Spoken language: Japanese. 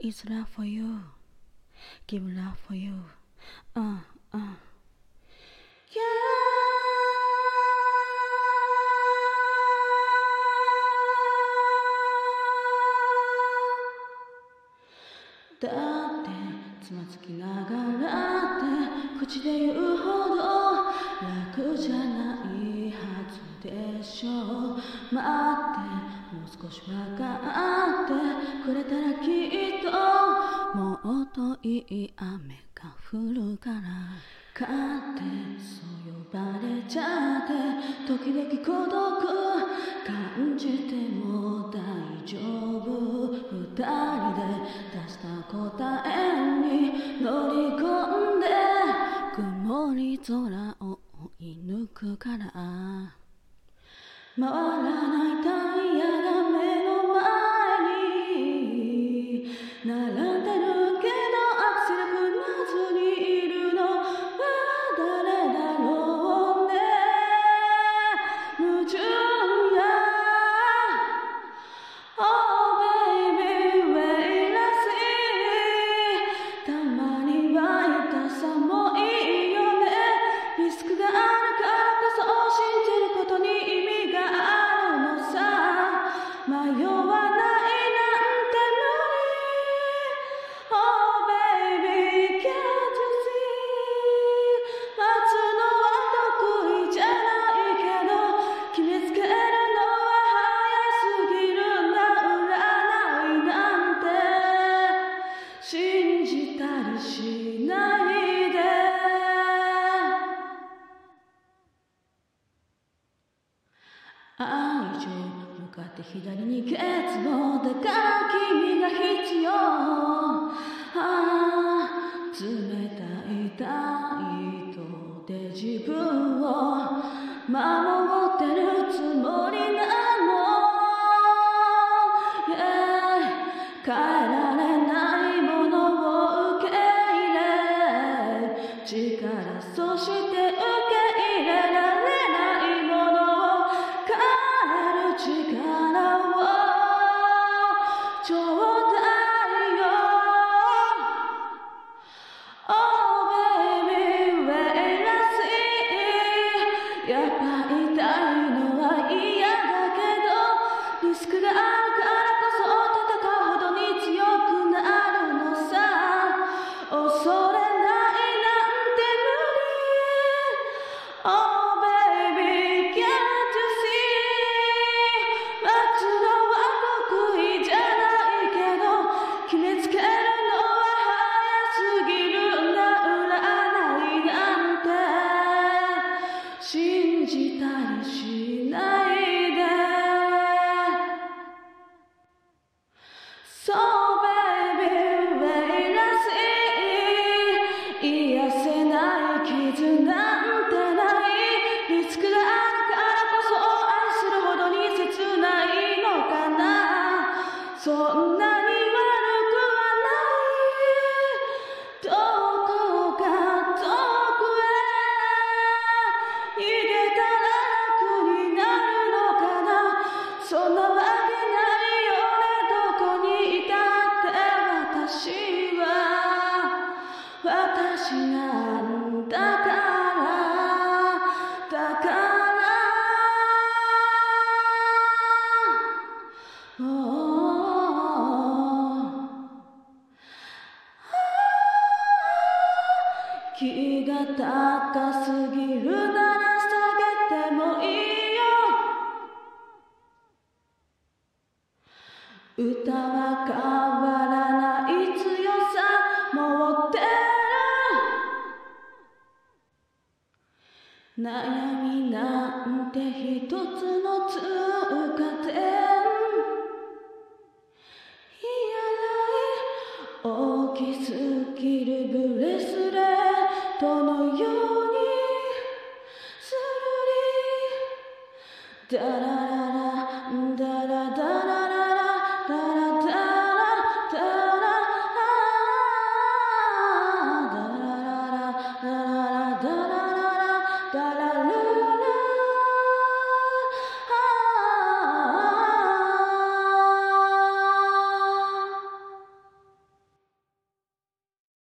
It's love for you. Give love for you. Uh, uh. Yeah. だってつまずきながらって口で言うほど楽じゃないでしょう待ってもう少し分かってくれたらきっともっといい雨が降るから勝ってそう呼ばれちゃって時々孤独感じても大丈夫二人で出した答えに乗り込んで曇り空を追い抜くから回らないタイヤが目愛情向かって左に欠乏だから君が必要。ああ冷たい痛い糸で自分を守そんなに悪くはない。どこか遠くへ。逃げたら楽になるのかな。そんなわけないよね。どこにいたって私は。私なん高すぎるなら下げてもいいよ。歌は変わらない強さ持ってる。悩みなんて一つの通 da da.